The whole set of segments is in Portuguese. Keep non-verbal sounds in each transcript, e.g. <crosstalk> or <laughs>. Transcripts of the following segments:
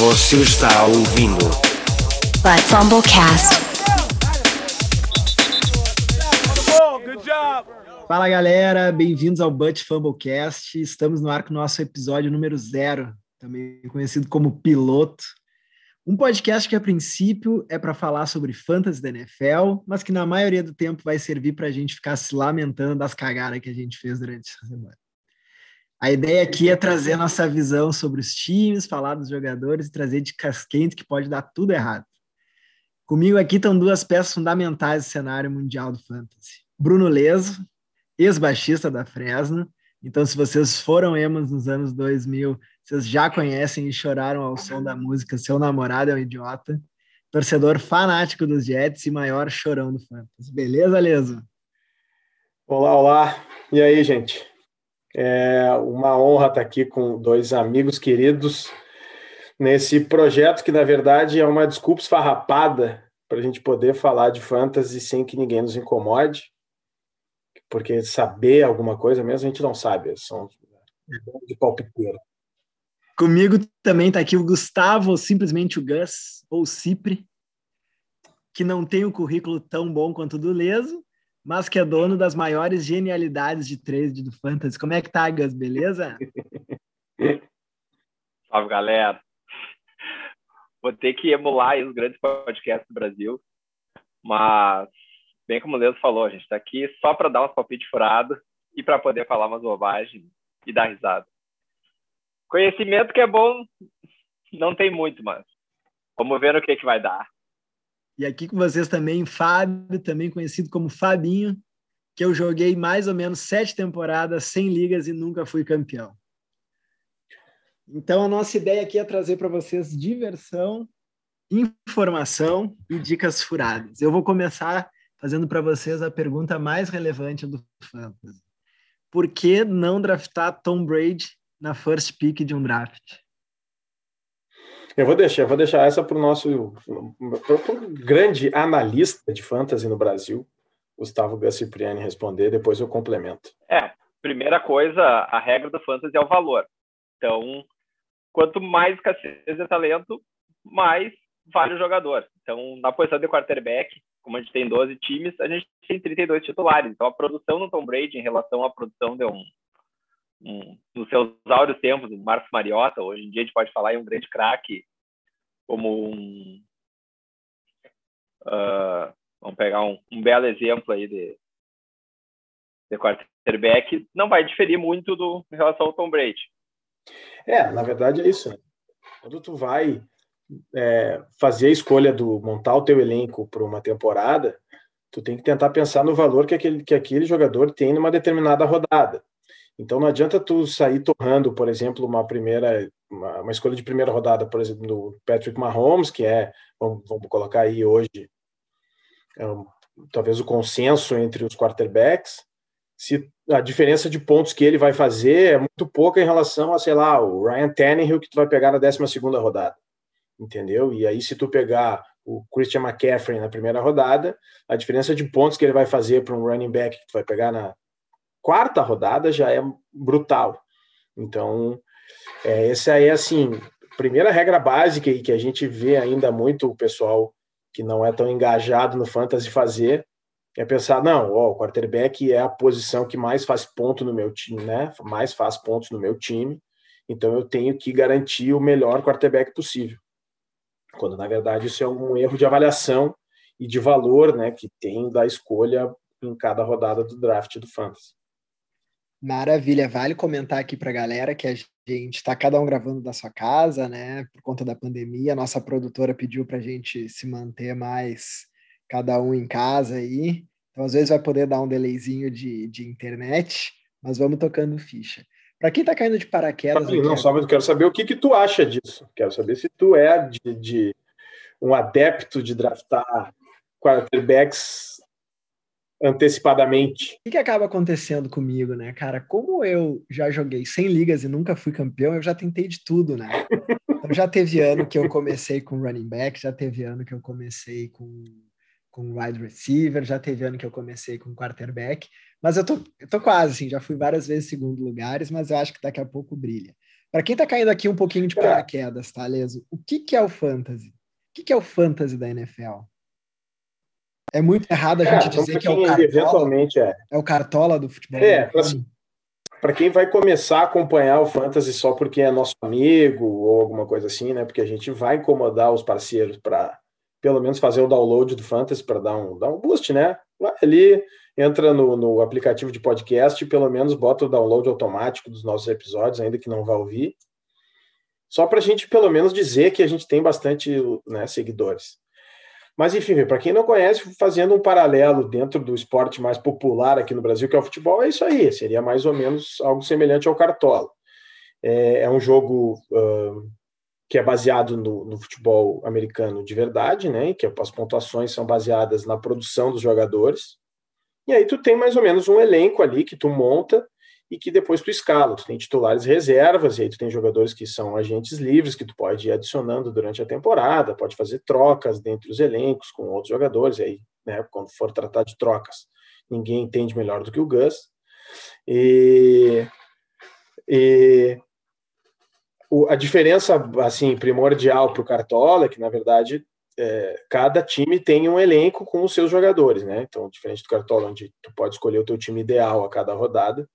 Você está ouvindo But Fumblecast. Fala galera, bem-vindos ao But Fumblecast. Estamos no ar com o nosso episódio número zero, também conhecido como Piloto. Um podcast que a princípio é para falar sobre fantasy da NFL, mas que na maioria do tempo vai servir para a gente ficar se lamentando das cagadas que a gente fez durante essa semana. A ideia aqui é trazer nossa visão sobre os times, falar dos jogadores e trazer de casquente que pode dar tudo errado. Comigo aqui estão duas peças fundamentais do cenário mundial do fantasy. Bruno Leso, ex-baixista da Fresno. Então, se vocês foram emos nos anos 2000, vocês já conhecem e choraram ao som da música Seu Namorado é um Idiota. Torcedor fanático dos Jets e maior chorão do fantasy. Beleza, Leso? Olá, olá. E aí, gente? É uma honra estar aqui com dois amigos queridos nesse projeto que, na verdade, é uma desculpa esfarrapada para a gente poder falar de fantasy sem que ninguém nos incomode, porque saber alguma coisa mesmo a gente não sabe, são de palpiteiro. Comigo também está aqui o Gustavo, ou simplesmente o Gus, ou Cipre, que não tem um currículo tão bom quanto o do Leso, mas que é dono das maiores genialidades de trade do Fantasy. Como é que tá, Gus? Beleza? <laughs> Salve, galera. Vou ter que emular os grandes podcasts do Brasil, mas, bem como o Leandro falou, a gente está aqui só para dar uns palpites furados e para poder falar umas bobagens e dar risada. Conhecimento que é bom, não tem muito, mas vamos ver o que, que vai dar. E aqui com vocês também, Fábio, também conhecido como Fabinho, que eu joguei mais ou menos sete temporadas, sem ligas e nunca fui campeão. Então, a nossa ideia aqui é trazer para vocês diversão, informação e dicas furadas. Eu vou começar fazendo para vocês a pergunta mais relevante do Fantasy. Por que não draftar Tom Brady na first pick de um draft? Eu vou deixar, vou deixar essa para o nosso pro grande analista de fantasy no Brasil, Gustavo Gassipriani, responder, depois eu complemento. É, primeira coisa, a regra do fantasy é o valor. Então, quanto mais escassez de talento, mais vale o jogador. Então, na posição de quarterback, como a gente tem 12 times, a gente tem 32 titulares. Então, a produção do Tom Brady em relação à produção de um, um nos seus áureos tempos, o Marcos Mariota, hoje em dia a gente pode falar em um grande craque, como um. Uh, vamos pegar um, um, belo exemplo aí de, de quarterback, não vai diferir muito do, em relação ao Tom Brady. É, na verdade é isso. Quando tu vai é, fazer a escolha do montar o teu elenco para uma temporada, tu tem que tentar pensar no valor que aquele, que aquele jogador tem numa determinada rodada. Então não adianta tu sair torrando, por exemplo, uma primeira uma, uma escolha de primeira rodada, por exemplo, do Patrick Mahomes, que é, vamos, vamos colocar aí hoje, é talvez o consenso entre os quarterbacks, se a diferença de pontos que ele vai fazer é muito pouca em relação a, sei lá, o Ryan Tannehill que tu vai pegar na 12 segunda rodada, entendeu? E aí se tu pegar o Christian McCaffrey na primeira rodada, a diferença de pontos que ele vai fazer para um running back que tu vai pegar na quarta rodada já é brutal. Então, é, essa é assim, primeira regra básica e que a gente vê ainda muito o pessoal que não é tão engajado no fantasy fazer é pensar, não, ó, o quarterback é a posição que mais faz ponto no meu time, né? Mais faz pontos no meu time. Então eu tenho que garantir o melhor quarterback possível. Quando na verdade isso é um erro de avaliação e de valor, né, que tem da escolha em cada rodada do draft do fantasy. Maravilha, vale comentar aqui para a galera que a gente está cada um gravando da sua casa, né? Por conta da pandemia, a nossa produtora pediu para a gente se manter mais cada um em casa aí. Então, às vezes, vai poder dar um delayzinho de, de internet, mas vamos tocando ficha. Para quem está caindo de paraquedas. Não, não só, mas eu quero saber o que, que tu acha disso. Quero saber se tu é de, de um adepto de draftar quarterbacks antecipadamente. O que, que, acaba acontecendo comigo, né, cara? Como eu já joguei 100 ligas e nunca fui campeão, eu já tentei de tudo, né? Então já teve ano que eu comecei com running back, já teve ano que eu comecei com com wide receiver, já teve ano que eu comecei com quarterback, mas eu tô, eu tô quase, assim, já fui várias vezes segundo lugares, mas eu acho que daqui a pouco brilha. Para quem está caindo aqui um pouquinho de paraquedas, tá, Leso? O que, que é o fantasy? O que, que é o fantasy da NFL? É muito errado a gente então, dizer que é o cartola. eventualmente é. É o cartola do futebol. É, americano. Para quem vai começar a acompanhar o Fantasy só porque é nosso amigo ou alguma coisa assim, né? Porque a gente vai incomodar os parceiros para pelo menos fazer o download do Fantasy para dar um, dar um boost, né? Vai ali, entra no, no aplicativo de podcast e pelo menos bota o download automático dos nossos episódios, ainda que não vá ouvir. Só para a gente pelo menos dizer que a gente tem bastante né, seguidores. Mas, enfim, para quem não conhece, fazendo um paralelo dentro do esporte mais popular aqui no Brasil, que é o futebol, é isso aí. Seria mais ou menos algo semelhante ao Cartola. É, é um jogo uh, que é baseado no, no, futebol americano de verdade, né? Que as pontuações são baseadas na produção dos jogadores. E aí tu tem mais ou menos um elenco ali que tu monta e que depois tu escala. Tu tem titulares reservas, e aí tu tem jogadores que são agentes livres, que tu pode ir adicionando durante a temporada, pode fazer trocas dentre os elencos com outros jogadores, aí, né, quando for tratar de trocas, ninguém entende melhor do que o Gus. E, e o, a diferença, assim, primordial para o Cartola é que, na verdade, é, cada time tem um elenco com os seus jogadores, né? Então, diferente do Cartola, onde tu pode escolher o teu time ideal a cada rodada,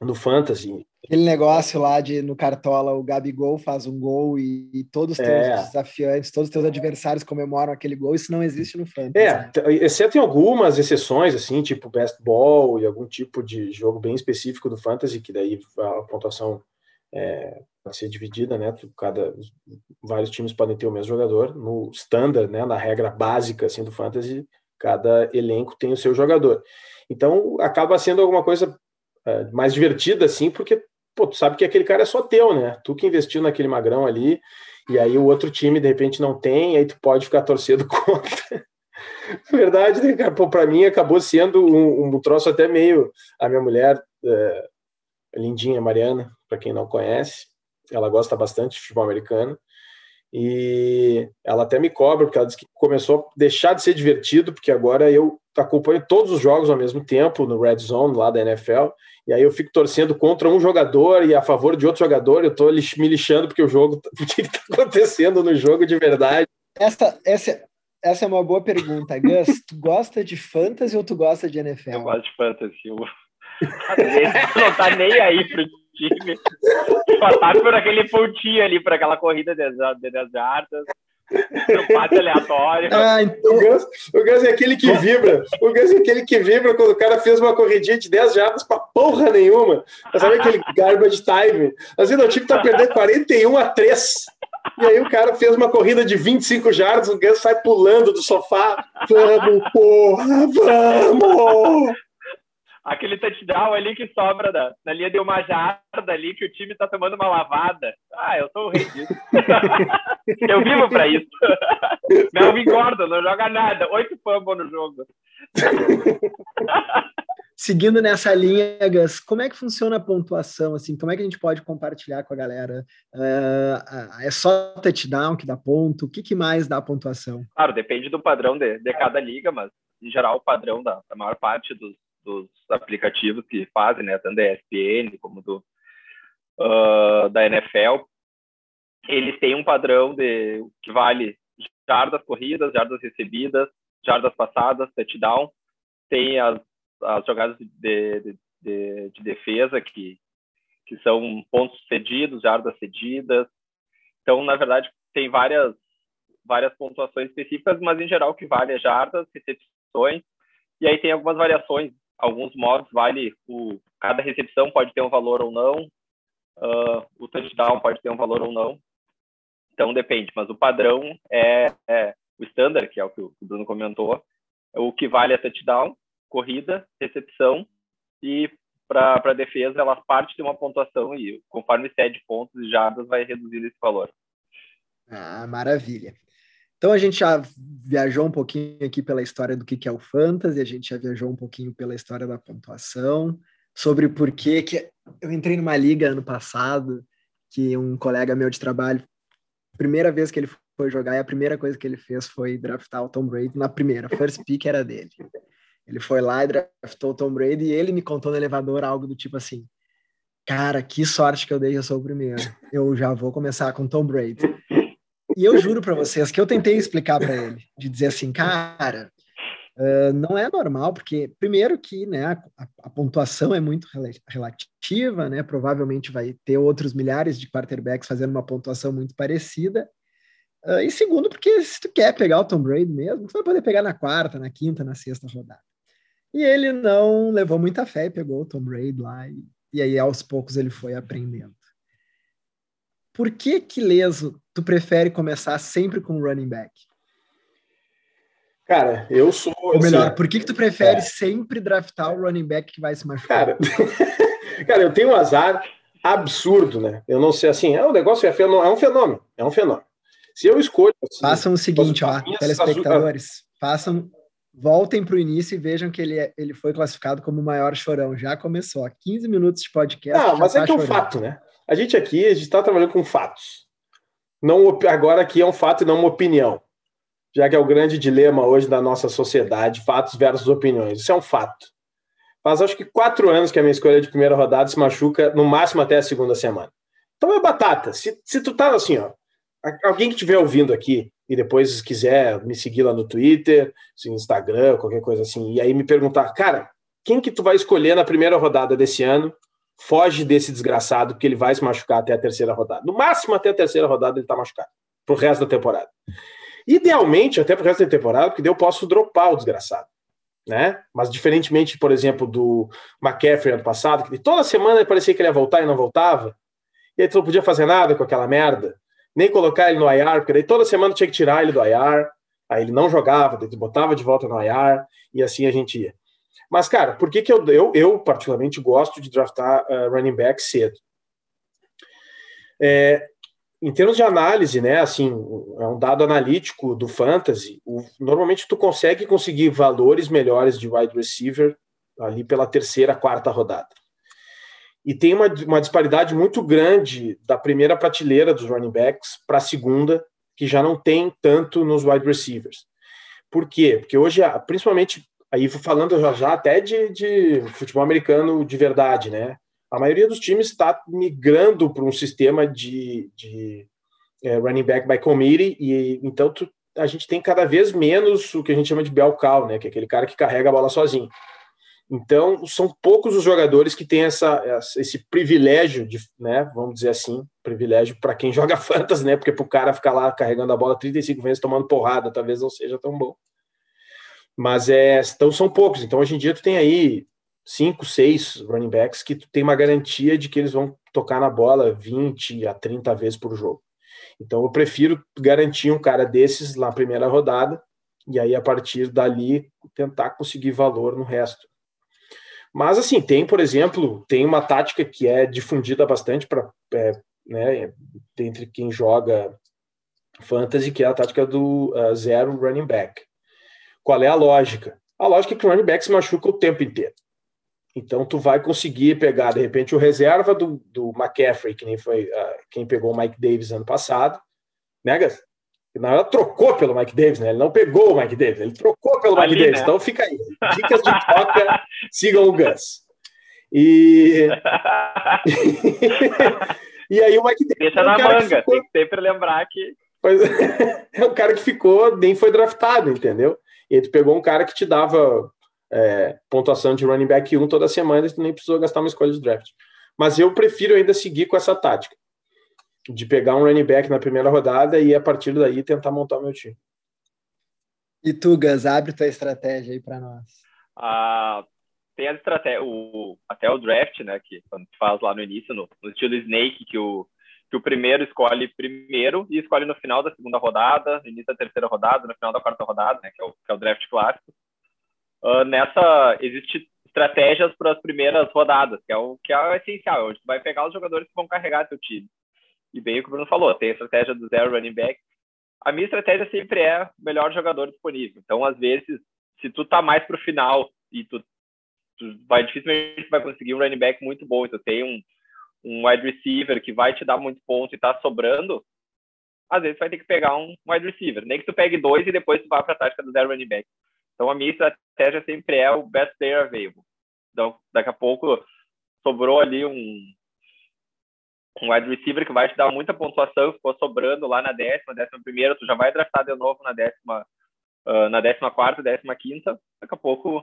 no Fantasy. Aquele negócio lá de no Cartola o Gabigol faz um gol e, e todos os teus É. desafiantes, todos os teus adversários comemoram aquele gol, isso não existe no Fantasy. É, exceto em algumas exceções, assim, tipo best ball e algum tipo de jogo bem específico do Fantasy, que daí a pontuação é, pode ser dividida, né? Cada, os- vários times podem ter o mesmo jogador. No standard, né? Na regra básica assim, do Fantasy, cada elenco tem o seu jogador. Então acaba sendo alguma coisa é, mais divertida, assim, porque pô, tu sabe que aquele cara é só teu, né? Tu que investiu naquele magrão ali, e aí o outro time de repente não tem, aí tu pode ficar torcendo <laughs> contra. Verdade, né, cara? Pô, pra mim acabou sendo um, um troço até meio. A minha mulher, é, lindinha, Mariana, para quem não conhece, ela gosta bastante de futebol americano. E ela até me cobra, porque ela disse que começou a deixar de ser divertido, porque agora eu acompanho todos os jogos ao mesmo tempo no Red Zone lá da NFL, e aí eu fico torcendo contra um jogador e a favor de outro jogador, eu tô lix- me lixando porque o jogo, <laughs> o que está acontecendo no jogo de verdade. Essa, essa, essa é uma boa pergunta. Gus, tu gosta de Fantasy ou tu gosta de NFL? Eu gosto de fantasy. Eu... Não tá nem aí pro time. Só tá por aquele pontinho ali, por aquela corrida de 10 jardas. No aleatório. Ah, então, O Gus, o é aquele que vibra. O Gus é aquele que vibra quando o cara fez uma corridinha de 10 jardas pra porra nenhuma. Sabe aquele garbage time? Assim, o time tá perdendo 41 a 3. E aí o cara fez uma corrida de 25 jardas, o Gus sai pulando do sofá. Vamos, porra, vamos! Aquele touchdown ali que sobra da, na linha de uma jarda ali, que o time tá tomando uma lavada. Ah, eu sou o rei disso. <laughs> eu vivo pra isso. <laughs> Melvin Gordon não joga nada. Oito fumbles no jogo. <laughs> seguindo nessa linha, Gus, como é que funciona a pontuação? Assim, como é que a gente pode compartilhar com a galera? Ah, é só touchdown que dá ponto? O que, que mais dá pontuação? Claro, depende do padrão de, de cada liga, mas em geral o padrão da, da maior parte dos, dos aplicativos que fazem, né, tanto da ESPN como do uh, da NFL, eles têm um padrão de que vale jardas corridas, jardas recebidas, jardas passadas, touchdown, tem as, as jogadas de, de, de, de defesa que que são pontos cedidos, jardas cedidas. Então, na verdade, tem várias várias pontuações específicas, mas em geral o que vale é jardas, recepções, e aí tem algumas variações. Alguns modos vale o cada recepção pode ter um valor ou não, uh, o touchdown pode ter um valor ou não. Então depende, mas o padrão é, é o standard, que é o que o Bruno comentou, o que vale é touchdown, corrida, recepção e para a defesa ela parte de uma pontuação e conforme cede pontos e jardas vai reduzindo esse valor. Ah, maravilha. Então a gente já viajou um pouquinho aqui pela história do que, é o fantasy, a gente já viajou um pouquinho pela história da pontuação, sobre porquê que eu entrei numa liga ano passado, que um colega meu de trabalho, primeira vez que ele foi jogar, e a primeira coisa que ele fez foi draftar o Tom Brady na primeira, first pick era dele. Ele foi lá e draftou o Tom Brady e ele me contou no elevador algo do tipo assim, Cara, que sorte que eu dei, eu sou o primeiro. Eu já vou começar com Tom Brady. E eu juro para vocês que eu tentei explicar para ele, de dizer assim, cara, uh, não é normal, porque primeiro que né, a, a, pontuação é muito relativa, né? Provavelmente vai ter outros milhares de quarterbacks fazendo uma pontuação muito parecida. Uh, e segundo, porque se tu quer pegar o Tom Brady mesmo, tu vai poder pegar na quarta, na quinta, na sexta rodada. E ele não levou muita fé e pegou o Tom Brady lá, e, e aí aos poucos ele foi aprendendo. Por que que, Leso, tu prefere começar sempre com o running back? Cara, eu sou... Ou melhor, assim, por que que tu prefere é. sempre draftar o running back que vai se machucar? Cara, <laughs> cara eu tenho um azar absurdo, né? Eu não sei, assim, é um negócio, é, fenômeno, é um fenômeno, é um fenômeno. Se eu escolho... Assim, façam o seguinte, ó, telespectadores, façam voltem para o início e vejam que ele, é, ele foi classificado como o maior chorão. Já começou, 15 minutos de podcast. Não, mas tá é que é um fato, né? A gente aqui, está trabalhando com fatos. Não, agora aqui é um fato e não uma opinião. Já que é o grande dilema hoje da nossa sociedade, fatos versus opiniões. Isso é um fato. Faz acho que quatro anos que a minha escolha de primeira rodada se machuca, no máximo até a segunda semana. Então é batata. Se, se tu tá assim, ó, alguém que estiver ouvindo aqui e depois quiser me seguir lá no Twitter, no Instagram, qualquer coisa assim, e aí me perguntar, cara, quem que tu vai escolher na primeira rodada desse ano? Foge desse desgraçado, porque ele vai se machucar até a terceira rodada. No máximo, até a terceira rodada, ele tá machucado. Pro resto da temporada. Idealmente, até pro resto da temporada, porque daí eu posso dropar o desgraçado. Né? Mas diferentemente, por exemplo, do McCaffrey ano passado, que toda semana parecia que ele ia voltar e não voltava, e aí tu não podia fazer nada com aquela merda nem colocar ele no IR, porque daí toda semana tinha que tirar ele do IR, aí ele não jogava, daí botava de volta no IR, e assim a gente ia. Mas, cara, por que, que eu, eu, eu particularmente gosto de draftar uh, running back cedo? É, em termos de análise, né, assim, é um dado analítico do fantasy, o, normalmente tu consegue conseguir valores melhores de wide receiver ali pela terceira, quarta rodada e tem uma, uma disparidade muito grande da primeira prateleira dos running backs para a segunda, que já não tem tanto nos wide receivers. Por quê? Porque hoje, principalmente, aí falando já, já até de, de futebol americano de verdade, né? A maioria dos times está migrando para um sistema de, de é, running back by committee, e então tu, a gente tem cada vez menos o que a gente chama de bell cow, né? Que é aquele cara que carrega a bola sozinho. Então, são poucos os jogadores que têm essa, esse privilégio, de, né, vamos dizer assim, privilégio para quem <laughs> joga fantasy, né, porque para o cara ficar lá carregando a bola 35 vezes tomando porrada, talvez não seja tão bom. Mas é, então são poucos. Então, hoje em dia, tu tem aí cinco, seis running backs que tu tem uma garantia de que eles vão tocar na bola 20 a 30 vezes por jogo. Então, eu prefiro garantir um cara desses na primeira rodada e aí, a partir dali, tentar conseguir valor no resto. Mas, assim, tem, por exemplo, tem uma tática que é difundida bastante para é, né, entre quem joga fantasy, que é a tática do uh, zero running back. Qual é a lógica? A lógica é que o running back se machuca o tempo inteiro. Então, tu vai conseguir pegar, de repente, o reserva do, do McCaffrey, que nem foi uh, quem pegou o Mike Davis ano passado, né, Gus? Na verdade, trocou pelo Mike Davis, né? Ele não pegou o Mike Davis, ele trocou pelo Ali, Mike Davis. Né? Então fica aí. Dicas de troca, <laughs> sigam o Gus. E. <laughs> <laughs> e aí o Mike Davis. Deixa é na manga, ficou... tem que sempre lembrar que. é um cara que ficou, nem foi draftado, entendeu? E aí tu pegou um cara que te dava é, pontuação de running back 1 toda semana e tu nem precisou gastar uma escolha de draft. Mas eu prefiro ainda seguir com essa tática de pegar um running back na primeira rodada e a partir daí tentar montar o meu time. E tu, Gus, abre tua estratégia aí para nós. Ah, tem a estratégia, o, até o draft, né, que quando tu faz lá no início, no, no, estilo Snake, que o, que o primeiro escolhe primeiro e escolhe no final da segunda rodada, no início da terceira rodada, no final da quarta rodada, né, que é o, que é o draft clássico. Uh, nessa, existe estratégias para as primeiras rodadas, que é o que é o essencial, onde tu vai pegar os jogadores que vão carregar teu time. E bem o que o Bruno falou, tem a estratégia do zero running back. A minha estratégia sempre é o melhor jogador disponível. Então, às vezes, se tu tá mais pro final e tu, tu vai dificilmente vai conseguir um running back muito bom, e tu tem um, um wide receiver que vai te dar muito ponto e tá sobrando, às vezes vai ter que pegar um wide receiver. Nem que tu pegue dois e depois tu vá para a tática do zero running back. Então a minha estratégia sempre é o best player available. Então, daqui a pouco sobrou ali um, um wide receiver que vai te dar muita pontuação, ficou sobrando lá na décima, décima primeira, tu já vai draftar de novo na décima, uh, na décima quarta, décima quinta, daqui a pouco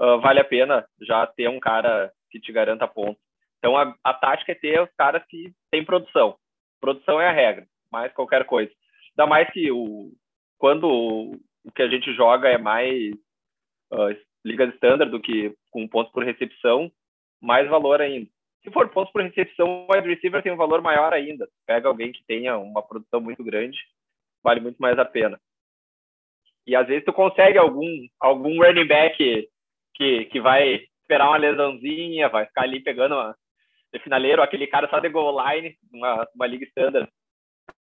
uh, vale a pena já ter um cara que te garanta pontos. Então a, a tática é ter os caras que têm produção. Produção é a regra, mais qualquer coisa. Ainda mais que o, quando o, o que a gente joga é mais uh, ligas standard do que com pontos por recepção, mais valor ainda. Se for pontos por recepção, o wide receiver tem um valor maior ainda. Pega alguém que tenha uma produção muito grande, vale muito mais a pena. E às vezes tu consegue algum algum running back que, que vai esperar uma lesãozinha, vai ficar ali pegando uma, de finaleiro, aquele cara só de goal line, uma, uma liga standard,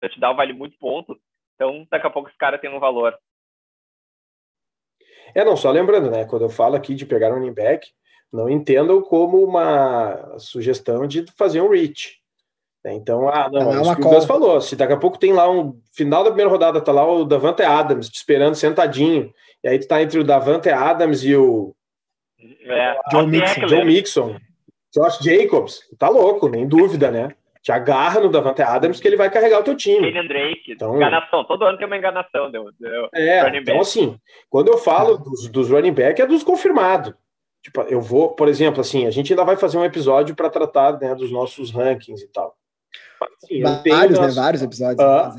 te dá vale muito ponto. Então, daqui a pouco esse cara tem um valor. É, não, só lembrando, né? Quando eu falo aqui de pegar um running back, não entendam como uma sugestão de fazer um reach. Né? Então, ah, não, não é isso que o falou. Se daqui a pouco tem lá um final da primeira rodada, tá lá o Davante Adams te esperando sentadinho, e aí tu tá entre o Davante Adams e o é, John, Mixon, John Mixon, Josh Jacobs, tá louco, nem dúvida, né? Te agarra no Davante Adams que ele vai carregar o teu time. Kenyon Drake, então, enganação. Todo ano tem uma enganação. Deu, deu é, então assim, quando eu falo dos, dos running back, é dos confirmados. Tipo, eu vou, por exemplo, assim, a gente ainda vai fazer um episódio para tratar né, dos nossos rankings e tal. Assim, vários, né? Vários episódios. Ah,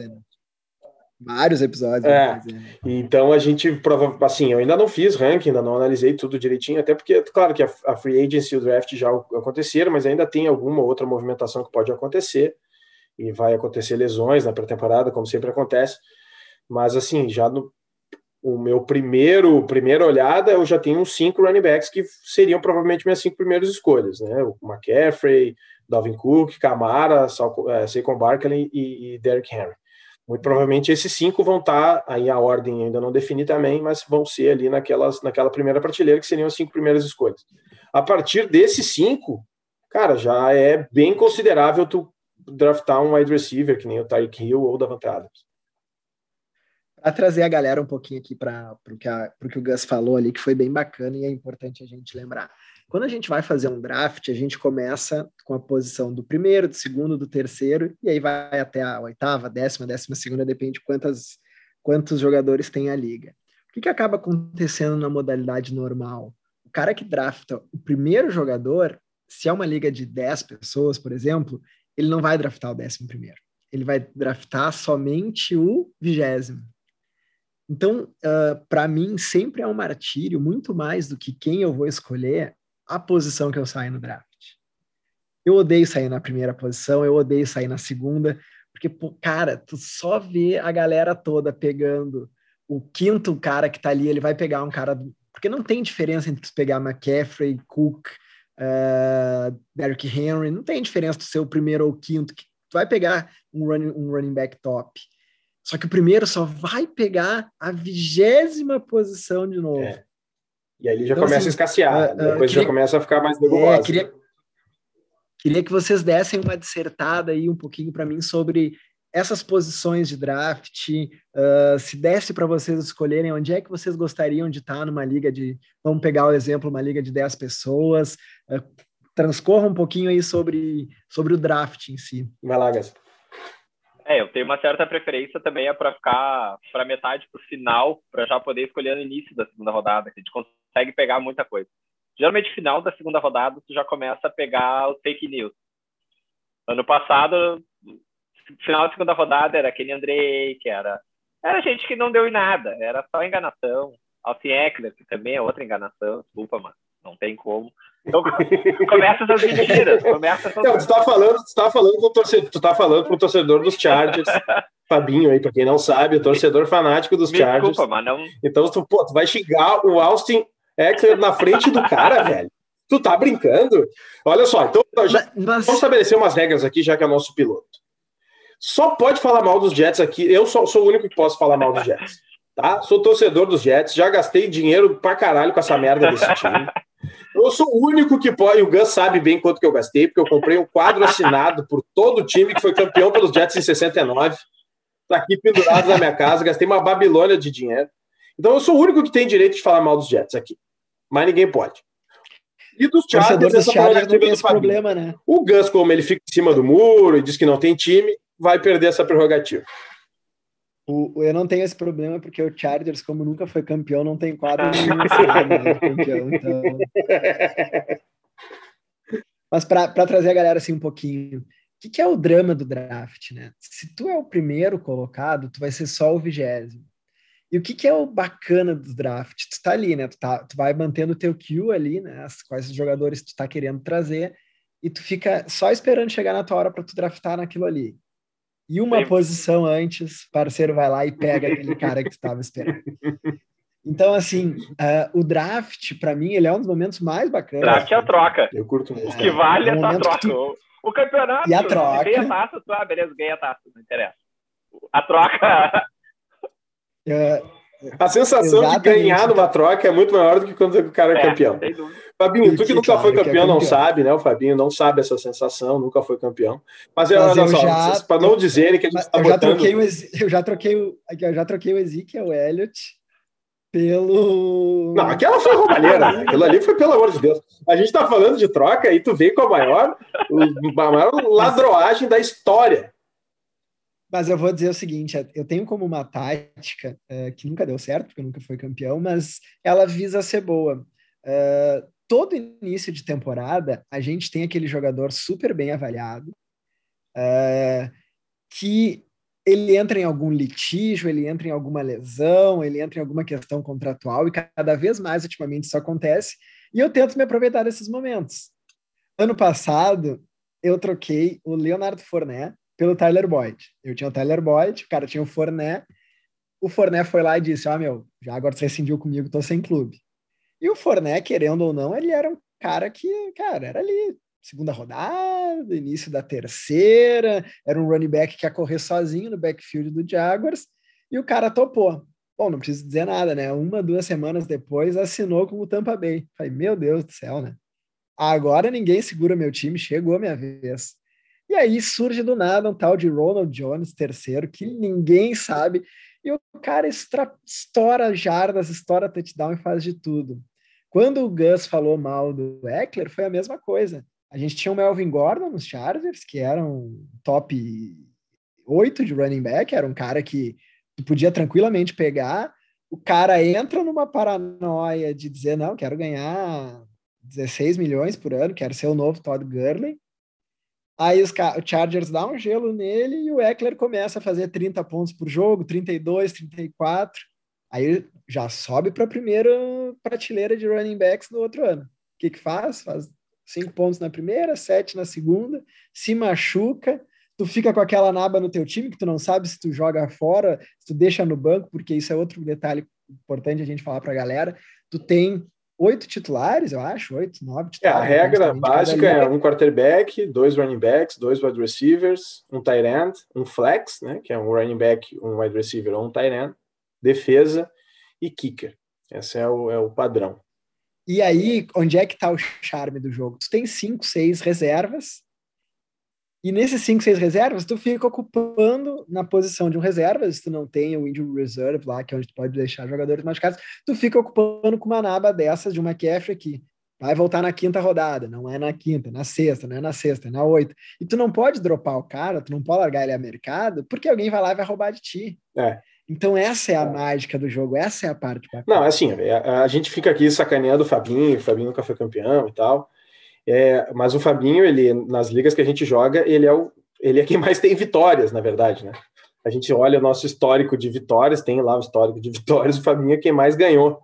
Vários episódios. É. Então a gente prova, assim, eu ainda não fiz ranking, ainda não analisei tudo direitinho, até porque, claro que a, free agency e o draft já aconteceram, mas ainda tem alguma outra movimentação que pode acontecer e vai acontecer lesões na pré-temporada, como sempre acontece. Mas assim, já no o meu primeiro primeira olhada, eu já tenho uns cinco running backs que seriam provavelmente minhas cinco primeiras escolhas, né? O McCaffrey, Dalvin Cook, Camara, é, Saquon Barkley e, e Derrick Henry. Muito provavelmente esses cinco vão estar, aí a ordem ainda não defini também, mas vão ser ali naquelas, naquela primeira prateleira, que seriam as cinco primeiras escolhas. A partir desses cinco, cara, já é bem considerável tu draftar um wide receiver, que nem o Tyreek Hill ou o Davante Adams. Para trazer a galera um pouquinho aqui para o que, o Gus falou ali, que foi bem bacana e é importante a gente lembrar. Quando a gente vai fazer um draft, a gente começa com a posição do primeiro, do segundo, do terceiro, e aí vai até a oitava, décima, décima segunda, depende de quantas, quantos jogadores tem a liga. O que, que acaba acontecendo na modalidade normal? O cara que drafta o primeiro jogador, se é uma liga de 10 pessoas, por exemplo, ele não vai draftar o décimo primeiro. Ele vai draftar somente o vigésimo. Então, uh, ah, para mim, sempre é um martírio, muito mais do que quem eu vou escolher, a posição que eu saio no draft. Eu odeio sair na primeira posição, eu odeio sair na segunda, porque, pô, cara, tu só vê a galera toda pegando o quinto cara que tá ali, ele vai pegar um cara. Porque não tem diferença entre tu pegar McCaffrey, Cook, uh, Derrick Henry, não tem diferença tu ser o primeiro ou o quinto, tu vai pegar um running, um running back top. Só que o primeiro só vai pegar a vigésima posição de novo. É. E aí ele já então, começa assim, a escassear, uh, depois queria, já começa a ficar mais nebulosa. É, queria, queria que vocês dessem uma dissertada aí um pouquinho para mim sobre essas posições de draft, uh, se desse para vocês escolherem onde é que vocês gostariam de estar numa liga de, vamos pegar o exemplo, uma liga de 10 pessoas, uh, transcorra um pouquinho aí sobre, sobre o draft em si. Vai lá, Gas. É, eu tenho uma certa preferência também é para ficar para metade para o final, para já poder escolher no início da segunda rodada, que a gente consegue pegar muita coisa. Geralmente, final da segunda rodada, tu já começa a pegar o fake news. Ano passado, final da segunda rodada era aquele Andrei, que era era gente que não deu em nada, era só enganação. Alcin Eckler, que também é outra enganação, desculpa, mano, não tem como. Então, começa essas mentiras. Começa essas... Não, tu tá falando, tu tá falando com o torcedor, tu tá falando pro torcedor dos Chargers. <laughs> Fabinho aí, para quem não sabe, o torcedor fanático dos Me Chargers. Desculpa, mas não... Então, tu, pô, tu vai xingar o Austin Eckler na frente do cara, <laughs> velho. Tu tá brincando? Olha só, então já, mas... vamos estabelecer umas regras aqui, já que é nosso piloto. Só pode falar mal dos Jets aqui. Eu sou, sou o único que posso falar mal dos Jets. Tá? Sou torcedor dos Jets, já gastei dinheiro pra caralho com essa merda desse time. <laughs> Eu sou o único que pode, e o Gus sabe bem quanto que eu gastei, porque eu comprei um quadro assinado por todo o time que foi campeão pelos Jets em 69. Tá aqui pendurado na minha casa, gastei uma babilônia de dinheiro. Então eu sou o único que tem direito de falar mal dos Jets aqui. Mas ninguém pode. E dos Chargers, essa prerrogativa do problema, né? O Gus, como ele fica em cima do muro e diz que não tem time, vai perder essa prerrogativa. O, eu não tenho esse problema porque o Chargers, como nunca foi campeão, não tem quadro nenhum né, campeão. Então... Mas para trazer a galera assim um pouquinho, o que, que é o drama do draft, né? Se tu é o primeiro colocado, tu vai ser só o vigésimo. E o que, que é o bacana do draft? Tu tá ali, né? Tu, tá, tu vai mantendo o teu queue ali, né? As, quais os jogadores tu tá querendo trazer, e tu fica só esperando chegar na tua hora para tu draftar naquilo ali. E uma Sim. posição antes, o parceiro vai lá e pega aquele cara que tu estava esperando. Então, assim, ah, o draft, para mim, ele é um dos momentos mais bacanas. Draft é a troca. Eu curto O muito. que vale é é um essa troca. tu- O, o campeonato. E a troca? Ganha a taça, tu, ah, beleza, ganha a taça, não interessa. A troca. <laughs> Ah, A sensação de Exatamente. ganhar numa troca é muito maior do que quando o cara é, É, campeão. Fabinho, tu que nunca claro foi que é campeão, não campeão. sabe, né? O Fabinho não sabe essa sensação, nunca foi campeão. Mas, Mas olha eu só, já- para não dizerem que a gente está eu, já botando... troquei o, eu já troquei o eu já troquei o Ezekiel Elliott pelo. Não, aquela foi roubalheira, né? Aquilo ali foi pelo amor de Deus. A gente tá falando de troca e tu veio com a maior, a maior ladroagem da história. Mas eu vou dizer o seguinte: eu tenho como uma tática eh, que nunca deu certo, porque eu nunca fui campeão, mas ela visa ser boa. Eh, todo início de temporada, a gente tem aquele jogador super bem avaliado, eh, que ele entra em algum litígio, ele entra em alguma lesão, ele entra em alguma questão contratual, e cada vez mais, ultimamente, isso acontece, e eu tento me aproveitar desses momentos. Ano passado, eu troquei o Leonardo Fournette pelo Tyler Boyd. Eu tinha o Tyler Boyd, o cara tinha o Fournette. O Fournette foi lá e disse: Ah, meu, já agora você rescindiu comigo, tô sem clube. E o Fournette, querendo ou não, ele era um cara que, cara, era ali, segunda rodada, início da terceira, era um running back que ia correr sozinho no backfield do Jaguars, e o cara topou. Bom, não preciso dizer nada, né? Uma, duas semanas depois, assinou com o Tampa Bay. Falei, meu Deus do céu, né? Agora ninguém segura meu time, chegou a minha vez. E aí surge do nada um tal de Ronald Jones, terceiro, que ninguém sabe. E o cara extra, estoura jardas, estoura touchdown e faz de tudo. Quando o Gus falou mal do Eckler, foi a mesma coisa. A gente tinha o Melvin Gordon nos Chargers, que era um top 8 de running back, era um cara que podia tranquilamente pegar. O cara entra numa paranoia de dizer, não, quero ganhar 16 milhões por ano, quero ser o novo Todd Gurley. Aí os o Chargers dá um gelo nele e o Eckler começa a fazer 30 pontos por jogo, 32, 34. Aí já sobe para a primeira prateleira de running backs no outro ano. O que, que faz? Faz cinco pontos na primeira, sete na segunda, se machuca, tu fica com aquela naba no teu time que tu não sabe se tu joga fora, se tu deixa no banco, porque isso é outro detalhe importante a gente falar para a galera. Tu tem oito titulares, eu acho, oito, nove É, a titulares. regra básica é um quarterback, dois running backs, dois wide receivers, um tight end, um flex, né, que é um running back, um wide receiver ou um tight end, defesa e kicker. Esse é o, é o padrão. E aí, onde é que está o charme do jogo? Tu tem cinco, seis reservas, e nesses cinco, seis reservas, tu fica ocupando na posição de um reserva, se tu não tem o injury reserve lá, que é onde tu pode deixar jogadores machucados, tu fica ocupando com uma naba dessas de uma McCaffrey que vai voltar na quinta rodada, não é na quinta, na sexta, não é na sexta, é na oita. E tu não pode dropar o cara, tu não pode largar ele a mercado, porque alguém vai lá e vai roubar de ti. É. Então essa é a mágica do jogo, essa é a parte bacana. Não, assim, a, a gente fica aqui sacaneando o Fabinho, o Fabinho nunca foi campeão e tal. É, mas o Fabinho, ele, nas ligas que a gente joga, ele é, o, ele é quem mais tem vitórias, na verdade, né? A gente olha o nosso histórico de vitórias, tem lá o histórico de vitórias, o Fabinho é quem mais ganhou.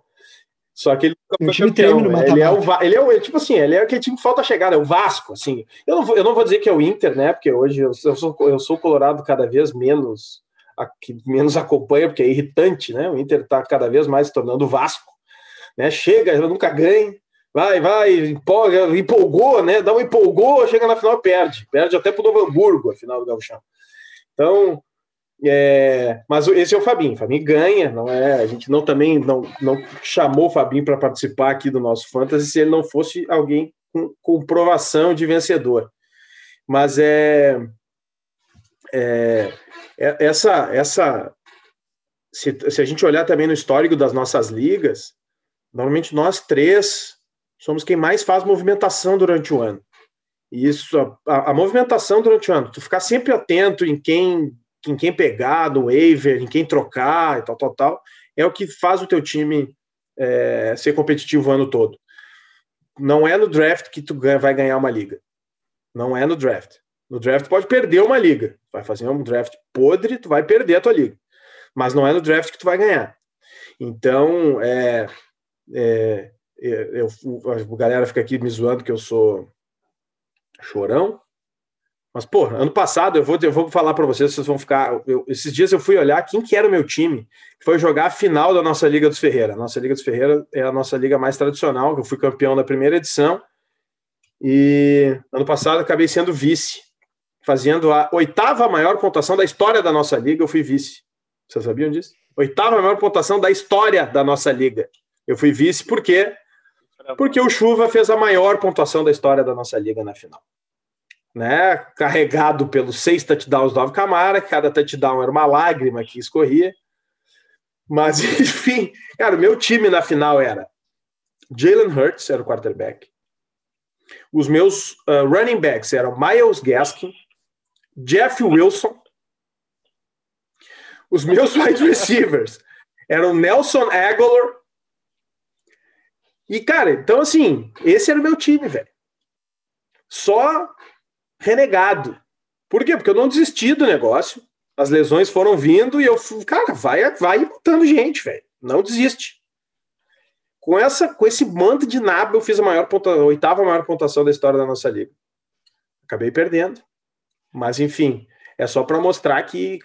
Só que ele nunca foi campeão. Ele é, o, ele é o, tipo assim, ele é aquele time que falta chegada, é o Vasco, assim. Eu não, vou, eu não vou dizer que é o Inter, né? Porque hoje eu, eu sou, eu sou colorado cada vez menos que menos acompanha, porque é irritante, né? O Inter está cada vez mais se tornando o Vasco, né? Chega, nunca ganha, vai, vai, empolga, empolgou, né? Dá um empolgou, chega na final perde, perde até para o Novo Hamburgo a final do Gauchão. Então, é, mas esse é o Fabinho, Fabinho ganha, não é? A gente não também não, não chamou o Fabinho para participar aqui do nosso fantasy se ele não fosse alguém com comprovação de vencedor. Mas é, é essa, essa se, se, a gente olhar também no histórico das nossas ligas, normalmente nós três somos quem mais faz movimentação durante o ano. E isso, a, a, movimentação durante o ano, tu ficar sempre atento em quem, em quem pegar no waiver, em quem trocar e tal, tal, tal, é o que faz o teu time é, ser competitivo o ano todo. Não é no draft que tu ganha, vai ganhar uma liga. Não é no draft. No draft pode perder uma liga. Vai fazer um draft podre, tu vai perder a tua liga. Mas não é no draft que tu vai ganhar. Então, é, é, eu, a galera fica aqui me zoando que eu sou chorão. Mas, pô, ano passado, eu vou, eu vou falar para vocês, vocês vão ficar. Eu, esses dias eu fui olhar quem que era o meu time, foi jogar a final da nossa Liga dos Ferreira. Nossa Liga dos Ferreira é a nossa liga mais tradicional, eu fui campeão da primeira edição. E ano passado acabei sendo vice, fazendo a oitava maior pontuação da história da nossa liga, eu fui vice. Vocês sabiam disso? Oitava maior pontuação da história da nossa liga. Eu fui vice porque porque o Chuva fez a maior pontuação da história da nossa liga na final. Né? Carregado pelos seis touchdowns do Alvin Camara, cada touchdown era uma lágrima que escorria. Mas, <laughs> enfim, cara, o meu time na final era Jalen Hurts, era o quarterback. Os meus uh, running backs eram Miles Gaskin, Jeff Wilson. Os meus <laughs> wide receivers eram Nelson Aguilar e, cara, então assim, esse era o meu time, velho. Só renegado. Por quê? Porque eu não desisti do negócio. As lesões foram vindo e eu, cara, vai, vai botando gente, velho. Não desiste. Com essa, com esse manto de nabo, eu fiz a maior ponta, a oitava maior pontuação da história da nossa liga. Acabei perdendo. Mas enfim, é só para mostrar que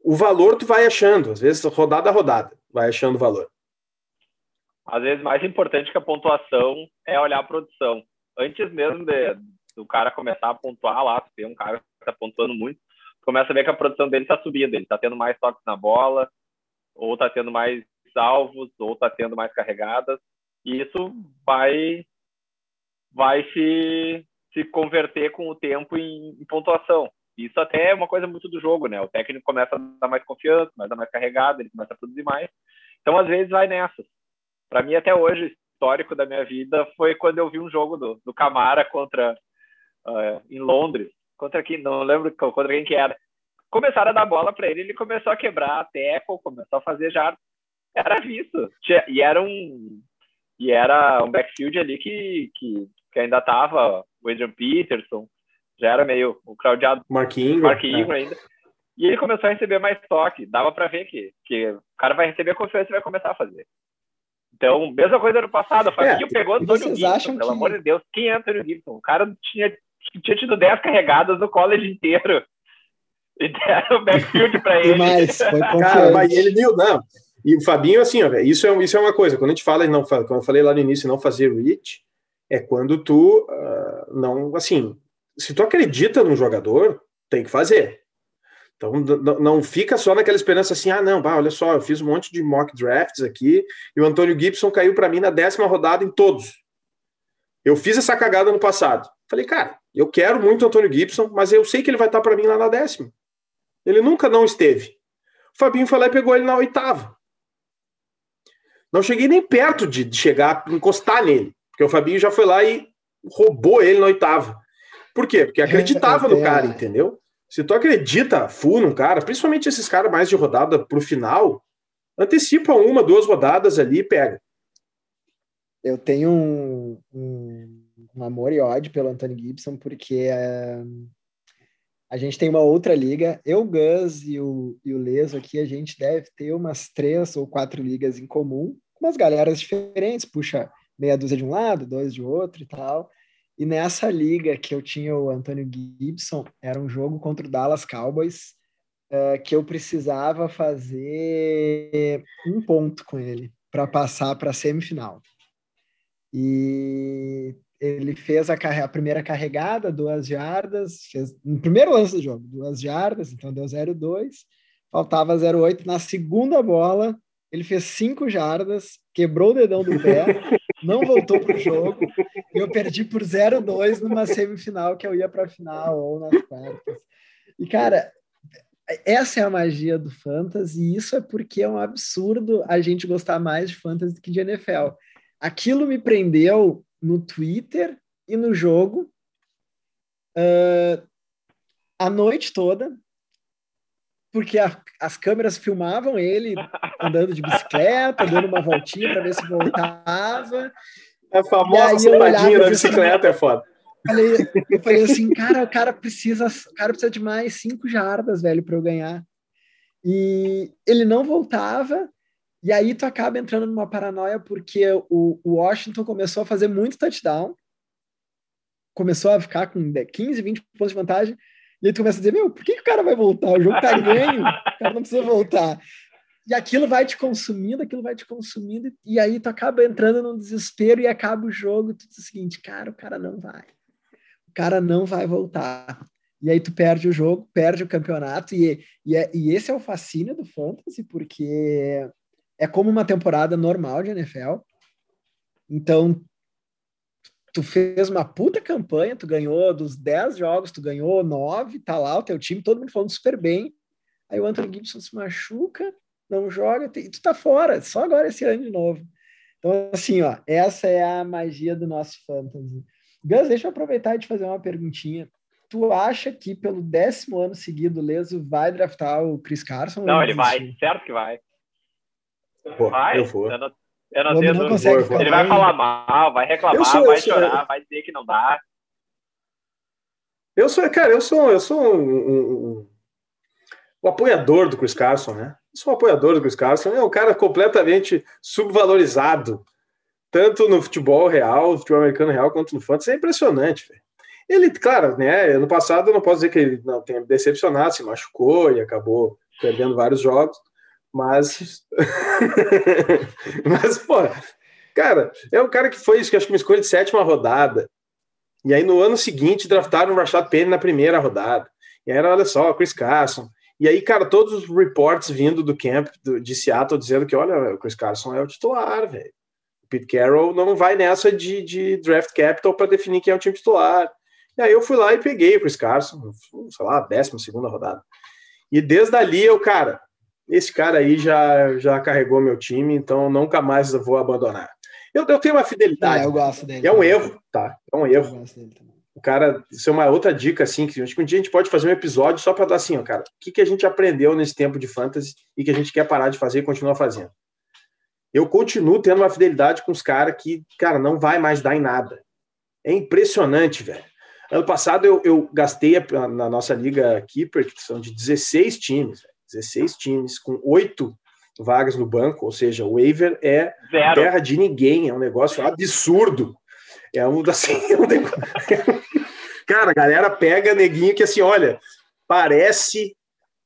o valor tu vai achando, às vezes rodada a rodada, vai achando valor às vezes mais importante que a pontuação é olhar a produção. Antes mesmo de, do cara começar a pontuar lá, tem um cara que está pontuando muito, começa a ver que a produção dele está subindo, ele está tendo mais toques na bola, ou está tendo mais alvos, ou está tendo mais carregadas, e isso vai vai se, se converter com o tempo em, em pontuação. Isso até é uma coisa muito do jogo, né? O técnico começa a dar mais confiança, a dar mais carregado, ele começa a produzir mais. Então, às vezes, vai nessas para mim até hoje histórico da minha vida foi quando eu vi um jogo do, do Camara contra uh, em Londres. Contra quem? Não lembro contra quem que era. Começaram a dar bola para ele ele começou a quebrar a teco começou a fazer já era visto. E era um e era um backfield ali que, que, que ainda tava o Adrian Peterson já era meio o crowdado Mark Ingram, Mark Ingram é. ainda. E ele começou a receber mais toque. Dava para ver que, que o cara vai receber confiança e vai começar a fazer então, mesma coisa no passado. A Fabinho é, pegou Antônio Gibson, acham pelo que... amor de Deus. Quem é Antônio Gibson? O cara tinha, tinha tido 10 carregadas no college inteiro. E deram o backfield para <laughs> ele. Demais, foi cara, mas ele viu, não. E o Fabinho, assim, ó, isso, é, isso é uma coisa. Quando a gente fala, não, quando eu falei lá no início, não fazer reach, é quando tu uh, não, assim, se tu acredita num jogador, tem que fazer. Então não fica só naquela esperança assim, ah, não, bah, olha só, eu fiz um monte de mock drafts aqui e o Antônio Gibson caiu para mim na décima rodada em todos. Eu fiz essa cagada no passado. Falei, cara, eu quero muito o Antônio Gibson, mas eu sei que ele vai estar para mim lá na décima. Ele nunca não esteve. O Fabinho foi lá e pegou ele na oitava. Não cheguei nem perto de, de chegar, encostar nele, porque o Fabinho já foi lá e roubou ele na oitava. Por quê? Porque acreditava no cara, entendeu? Se tu acredita full num cara, principalmente esses caras mais de rodada pro final, antecipa uma, duas rodadas ali e pega. Eu tenho um, um, um amor e ódio pelo Anthony Gibson, porque é, a gente tem uma outra liga. Eu, Gus e o, e o Leso aqui, a gente deve ter umas três ou quatro ligas em comum, com umas galeras diferentes, puxa meia dúzia de um lado, dois de outro e tal. E nessa liga que eu tinha o Antônio Gibson, era um jogo contra o Dallas Cowboys, uh, que eu precisava fazer um ponto com ele para passar para a semifinal. E ele fez a, a, primeira carregada, duas jardas, fez no primeiro lance do jogo, duas jardas, então deu 0,2, faltava 0,8. Na segunda bola, ele fez cinco jardas, quebrou o dedão do pé, <laughs> não voltou para o jogo, e eu perdi por 0-2 numa semifinal que eu ia para a final ou nas quartas. E, cara, essa é a magia do fantasy, e isso é porque é um absurdo a gente gostar mais de fantasy do que de NFL. aquilo me prendeu no Twitter e no jogo uh, a noite toda, porque a, as câmeras filmavam ele andando de bicicleta, dando uma voltinha para ver se voltava. A famosa sentadinha da bicicleta assim, é foda. Falei, eu falei assim, cara, o cara precisa, o cara precisa de mais cinco jardas, velho, para eu ganhar. E ele não voltava, e aí tu acaba entrando numa paranoia porque o, o Washington começou a fazer muito touchdown, começou a ficar com 15, 20 pontos de vantagem, e aí tu começa a dizer, meu, por que, que o cara vai voltar? O jogo tá <laughs> ganho, o cara não precisa voltar. E aquilo vai te consumindo, aquilo vai te consumindo, e aí tu acaba entrando num desespero e acaba o jogo, tu diz o seguinte, cara, o cara não vai. O cara não vai voltar. E aí tu perde o jogo, perde o campeonato, e, e, é, e esse é o fascínio do Fantasy, porque é como uma temporada normal de NFL. Então, tu fez uma puta campanha, tu ganhou dos 10 jogos, tu ganhou 9, tá lá o teu time, todo mundo falando super bem. Aí o Anthony Gibson se machuca, não joga, e tu tá fora, só agora esse ano de novo. Então, assim, ó, essa é a magia do nosso fantasy. Gus, deixa eu aproveitar e te fazer uma perguntinha. Tu acha que pelo décimo ano seguido o Leso vai draftar o Chris Carson? Não, ele vai, certo que vai. Pô, vai, eu vou. Eu não, eu não tenho não Ele vai falar mal, vai reclamar, sou, vai chorar, vai dizer que não dá. Eu sou, cara, eu sou, eu sou um, um, um, um apoiador do Chris Carson, né? sou um apoiador do Chris Carson, é um cara completamente subvalorizado, tanto no futebol real, futebol americano real, quanto no fantasy. É impressionante, velho. Ele, claro, né? No passado eu não posso dizer que ele não tenha decepcionado, se machucou e acabou perdendo vários jogos, mas. <laughs> mas, pô, cara, é um cara que foi, acho que uma escolha de sétima rodada. E aí no ano seguinte draftaram o Rashad Penny na primeira rodada. E aí era, olha só, Chris Carson, e aí, cara, todos os reports vindo do camp do, de Seattle dizendo que, olha, o Chris Carson é o titular, velho. O Pete Carroll não vai nessa de, de draft capital para definir quem é o time titular. E aí eu fui lá e peguei o Chris Carson, sei lá, décima segunda rodada. E desde ali eu, cara, esse cara aí já, já carregou meu time, então nunca mais vou abandonar. Eu, eu tenho uma fidelidade. É, eu gosto dele. É um erro, tá? É um erro. Eu gosto dele também o cara, isso é uma outra dica, assim, que acho que um dia a gente pode fazer um episódio só para dar assim, ó, cara, o que, que a gente aprendeu nesse tempo de fantasy e que a gente quer parar de fazer e continuar fazendo. Eu continuo tendo uma fidelidade com os caras que, cara, não vai mais dar em nada. É impressionante, velho. Ano passado eu, eu gastei a, na nossa liga Keeper, que são de 16 times, véio, 16 times, com oito vagas no banco, ou seja, o waiver é Zero. terra de ninguém, é um negócio absurdo. É um assim, <laughs> é um negócio... Cara, a galera pega neguinho que assim, olha, parece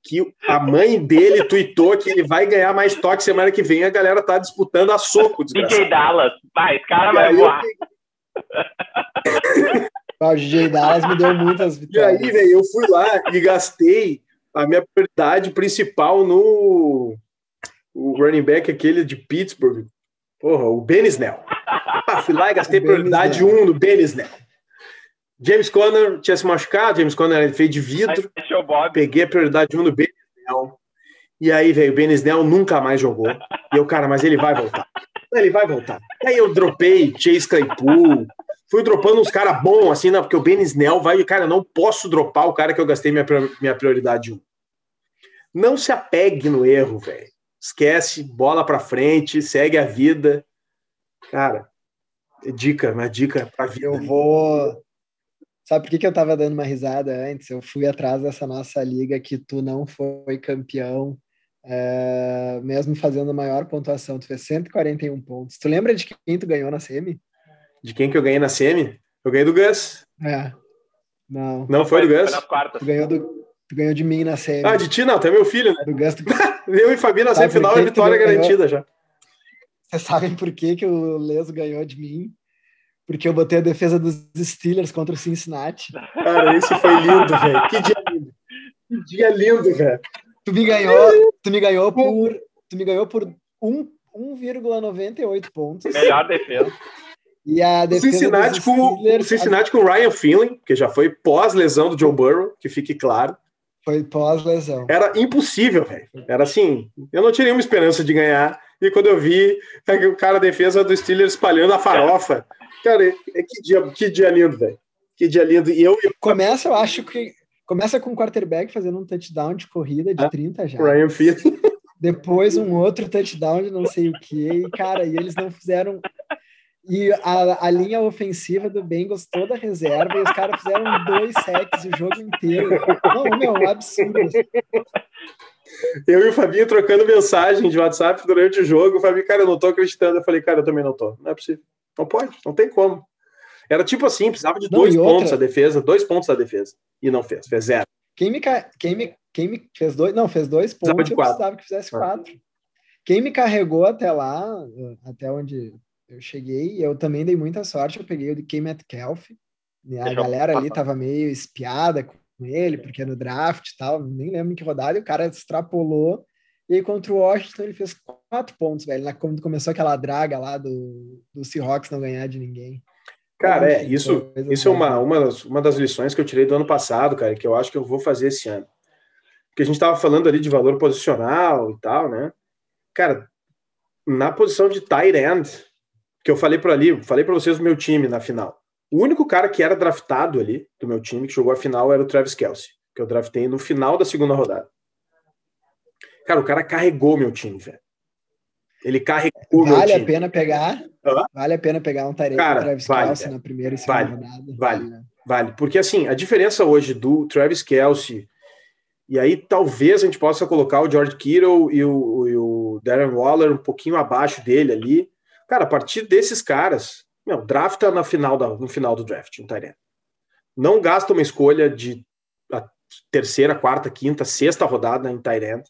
que a mãe dele tuitou que ele vai ganhar mais toque semana que vem, a galera tá disputando a soco. <laughs> DJ Dallas, vai, esse cara vai voar. o DJ Dallas me deu muitas vitórias. E aí, velho, eu fui lá e gastei a minha prioridade principal no o running back aquele de Pittsburgh. Porra, o Benisnell. <laughs> Ah, fui lá e gastei prioridade 1 um no Benisnell. James Conner tinha se machucado, James Conner feito de vidro. Peguei a prioridade 1 um no Benisnell. E aí, velho, o Benisnell nunca mais jogou. E eu, cara, mas ele vai voltar. Ele vai voltar. E aí eu dropei Chase Claypool. Fui dropando uns caras bons, assim, porque o Benisnell vai. Cara, não posso dropar o cara que eu gastei minha, minha prioridade 1. Um. Não se apegue no erro, velho. Esquece, bola pra frente, segue a vida. Cara, dica, uma dica pra vida. Eu vou Sabe por que, que eu tava dando uma risada antes? Eu fui atrás dessa nossa liga que tu não foi campeão, é, mesmo fazendo a maior pontuação. Tu fez 141 pontos. Tu lembra de quem tu ganhou na semi? De quem que eu ganhei na semi? Eu ganhei do Gus. É. Não. Não foi, foi do Gus? Tu ganhou, do, tu ganhou de mim na semi. Ah, de ti não, tu é meu filho, né? Do Gus. Tu... <laughs> eu e Fabi na semifinal, a vitória garantida já. Vocês sabem por que, que o Leso ganhou de mim? porque eu botei a defesa dos Steelers contra o Cincinnati. Cara, esse foi lindo, velho. Que dia lindo. Que dia lindo, velho. Tu me ganhou, tu me ganhou por, tu me ganhou por 1,98 pontos. Melhor defesa. E a defesa Cincinnati com o Cincinnati a... com Ryan Finley, que já foi pós lesão do Joe Burrow, que fique claro. Foi pós lesão. Era impossível, velho. Era assim, eu não tinha nenhuma esperança de ganhar E quando eu vi, o cara, a defesa do Steelers espalhando a farofa. Cara, é, que, dia, que dia lindo, velho. Que dia lindo. E eu. Começa, eu acho que. Começa com o quarterback fazendo um touchdown de corrida de ah, 30 já. Ryan Field. Depois um outro touchdown de não sei o que. E, cara, e eles não fizeram. E a, a linha ofensiva do Bengals toda reserva, e os caras fizeram dois sacks o jogo inteiro. Não, meu, é um absurdo. Eu e o Fabinho trocando mensagem de WhatsApp durante o jogo. O Fabinho, cara, eu não tô acreditando. Eu falei, cara, eu também não tô. Não é possível. Não pode, não tem como. Era tipo assim, precisava de não, dois pontos a defesa, dois pontos a defesa. E não fez, fez zero. Quem me, quem me, quem me fez dois, não, fez dois pontos, de quatro. eu precisava que fizesse ah. quatro. Quem me carregou até lá, até onde eu cheguei, eu também dei muita sorte, eu peguei o de Kim Metcalf. A galera ali tava meio espiada com ele, porque é no draft e tal, nem lembro em que rodada, e o cara extrapolou. E aí, contra o Washington, ele fez quatro pontos, velho. Quando começou aquela draga lá do, do Seahawks não ganhar de ninguém. Cara, é, isso, isso é uma, uma, das, uma das lições que eu tirei do ano passado, cara, que eu acho que eu vou fazer esse ano. Porque a gente estava falando ali de valor posicional e tal, né? Cara, na posição de tight end, que eu falei para ali, falei para vocês do meu time na final. O único cara que era draftado ali do meu time que jogou a final era o Travis Kelsey, que eu draftei no final da segunda rodada. Cara, o cara carregou meu time, velho. Ele carregou vale meu time. Vale a pena pegar? Vale a pena pegar um Tarek Travis vale, Kelsey na primeira e segunda vale, rodada? Vale, vale, vale. Porque, assim, a diferença hoje do Travis Kelsey e aí talvez a gente possa colocar o George Kittle e o, e o Darren Waller um pouquinho abaixo dele ali. Cara, a partir desses caras, meu, drafta na final da, no final do draft, um Tyrant. Não gasta uma escolha de terceira, quarta, quinta, sexta rodada em Tyrant,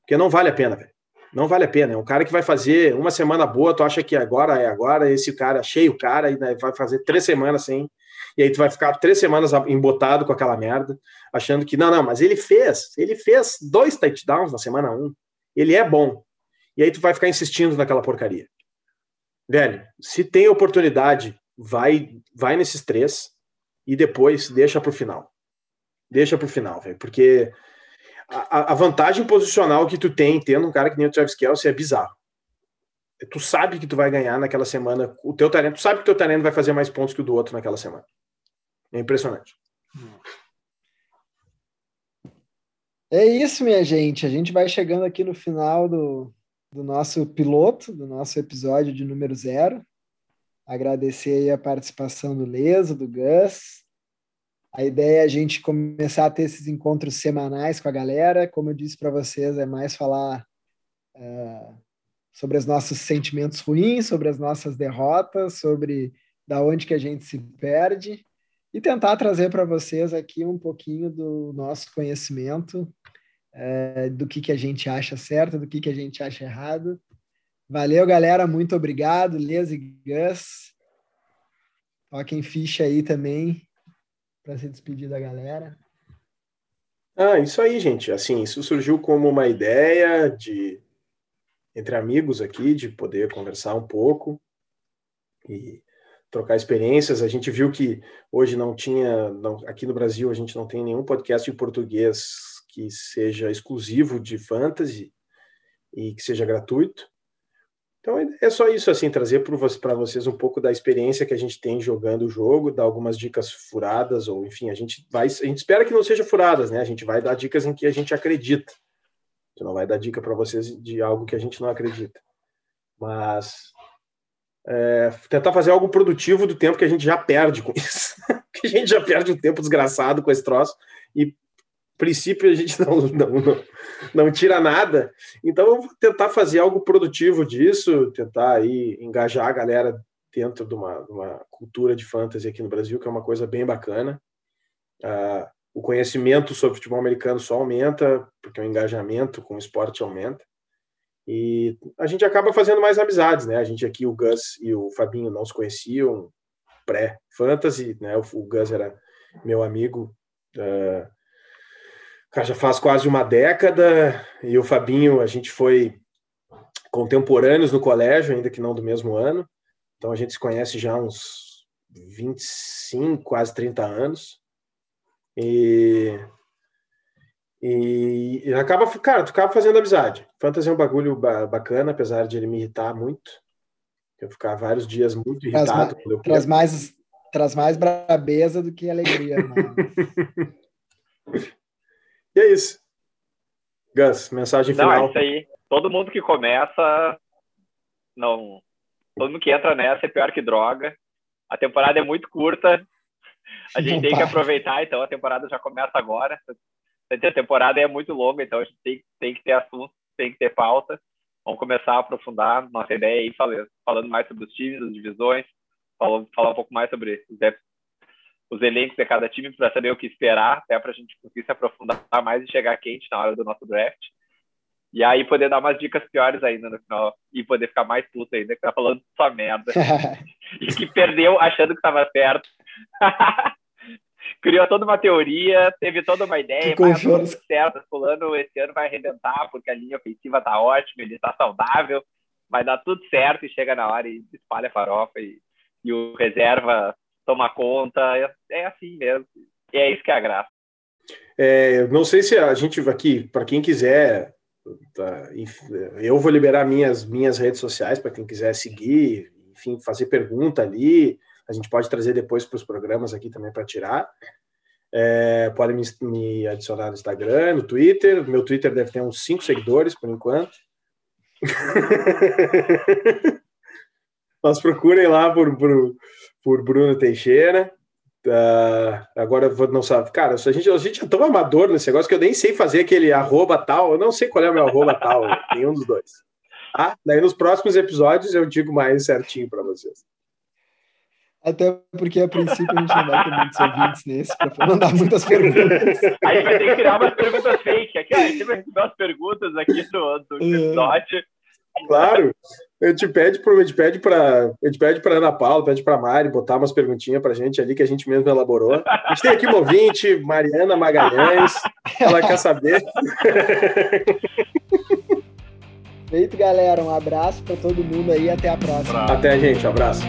porque não vale a pena, velho. Não vale a pena. É um cara que vai fazer uma semana boa, tu acha que agora é agora, esse cara cheio o cara, e vai fazer três semanas sem. E aí tu vai ficar três semanas embotado com aquela merda, achando que, não, não, mas ele fez, ele fez dois touchdowns na semana um. Ele é bom. E aí tu vai ficar insistindo naquela porcaria. Velho, se tem oportunidade, vai, vai nesses três e depois deixa para o final. Deixa para o final, velho, porque a, a, vantagem posicional que tu tem tendo um cara que nem o Travis Kelsey é bizarro. Tu sabe que tu vai ganhar naquela semana, o teu talento, tu sabe que o teu talento vai fazer mais pontos que o do outro naquela semana. É impressionante. É isso, minha gente. A gente vai chegando aqui no final do, do nosso piloto, do nosso episódio de número zero. Agradecer a participação do Leso, do Gus. A ideia é a gente começar a ter esses encontros semanais com a galera. Como eu disse para vocês, é mais falar uh, sobre os nossos sentimentos ruins, sobre as nossas derrotas, sobre da onde que a gente se perde e tentar trazer para vocês aqui um pouquinho do nosso conhecimento é, do que, que a gente acha certo, do que, que a gente acha errado. Valeu, galera. Muito obrigado. Les e Gus. Toquem ficha aí também para se despedir da galera. Ah, isso aí, gente. Assim, isso surgiu como uma ideia de entre amigos aqui, de poder conversar um pouco e trocar experiências. A gente viu que hoje não tinha, não, aqui no Brasil, a gente não tem nenhum podcast em português que seja exclusivo de fantasy e que seja gratuito. Então é só isso assim, trazer para vocês um pouco da experiência que a gente tem jogando o jogo, dar algumas dicas furadas, ou enfim, a gente vai. A gente espera que não seja furadas, né? A gente vai dar dicas em que a gente acredita. A gente não vai dar dica para vocês de algo que a gente não acredita. Mas é, tentar fazer algo produtivo do tempo que a gente já perde com isso. <laughs> que a gente já perde um tempo desgraçado com esse troço e princípio a gente <laughs> não, não, não, não tira nada. Então, vou tentar fazer algo produtivo disso, tentar aí engajar a galera dentro de uma, uma cultura de fantasy aqui no Brasil, que é uma coisa bem bacana. Uh, o conhecimento sobre futebol americano só aumenta, porque o engajamento com o esporte aumenta. E a gente acaba fazendo mais amizades, né? A gente aqui, o Gus e o Fabinho não se conheciam pré-fantasy, né? O, o Gus era meu amigo uh, já faz quase uma década, e o Fabinho, a gente foi contemporâneos no colégio, ainda que não do mesmo ano. Então a gente se conhece já há uns 25, quase 30 anos. E, E, e acaba, cara, tu acaba fazendo amizade. Fantasy é um bagulho ba bacana, apesar de ele me irritar muito. Eu ficar vários dias muito irritado. Traz, ma traz mais, traz mais brabeza do que alegria. <laughs> e é isso. Gus, mensagem final. Não, é isso aí. Todo mundo que começa, não, todo mundo que entra nessa é pior que droga. A temporada é muito curta. A gente tem que aproveitar, então a temporada já começa agora. A temporada é muito longa, então a gente tem, tem que ter assunto, tem que ter pauta. Vamos começar a aprofundar nossa ideia aí, falando, mais sobre os times, as divisões, falar, falar um pouco mais sobre os, os elencos de cada time para saber o que esperar, até para a gente conseguir se aprofundar mais e chegar quente na hora do nosso draft. E aí poder dar umas dicas piores ainda no final e poder ficar mais puto ainda, que tá falando só merda. <laughs> e que perdeu achando que estava certo. <laughs> Criou toda uma teoria, teve toda uma ideia, mas tudo certo. Fulano esse ano vai arrebentar porque a linha ofensiva tá ótima, ele tá saudável, vai dar tudo certo e chega na hora e espalha a farofa e, e o reserva toma conta. É, é assim mesmo. E é isso que é a graça. É, não sei se a gente aqui, para quem quiser Tá, eu vou liberar minhas, minhas redes sociais para quem quiser seguir, enfim, fazer pergunta ali. A gente pode trazer depois para os programas aqui também para tirar. É, podem me, me, adicionar no Instagram, no Twitter. Meu Twitter deve ter uns cinco seguidores por enquanto. <laughs> Mas procurem lá por, por, por Bruno Teixeira. Uh, agora vou não sabe, cara, a gente, a gente é tão amador nesse negócio que eu nem sei fazer aquele arroba tal, eu não sei qual é o meu arroba tal, <laughs> nenhum dos dois. Tá? Daí nos próximos episódios eu digo mais certinho para vocês. Até porque a princípio a gente não vai ter muitos ouvintes nesse para mandar muitas perguntas. <laughs> Aí vai ter que criar umas perguntas fake. Aqui, a gente vai receber umas perguntas aqui do, do é. episódio. Claro. A gente pede para a gente pede para a gente pede para Ana Paula, pede para Mari botar umas perguntinhas para a gente ali que a gente mesmo elaborou. A gente tem aqui uma ouvinte, Mariana Magalhães, ela quer saber. Feito, galera. Um abraço para todo mundo aí. Até a próxima. Até, gente. Um abraço.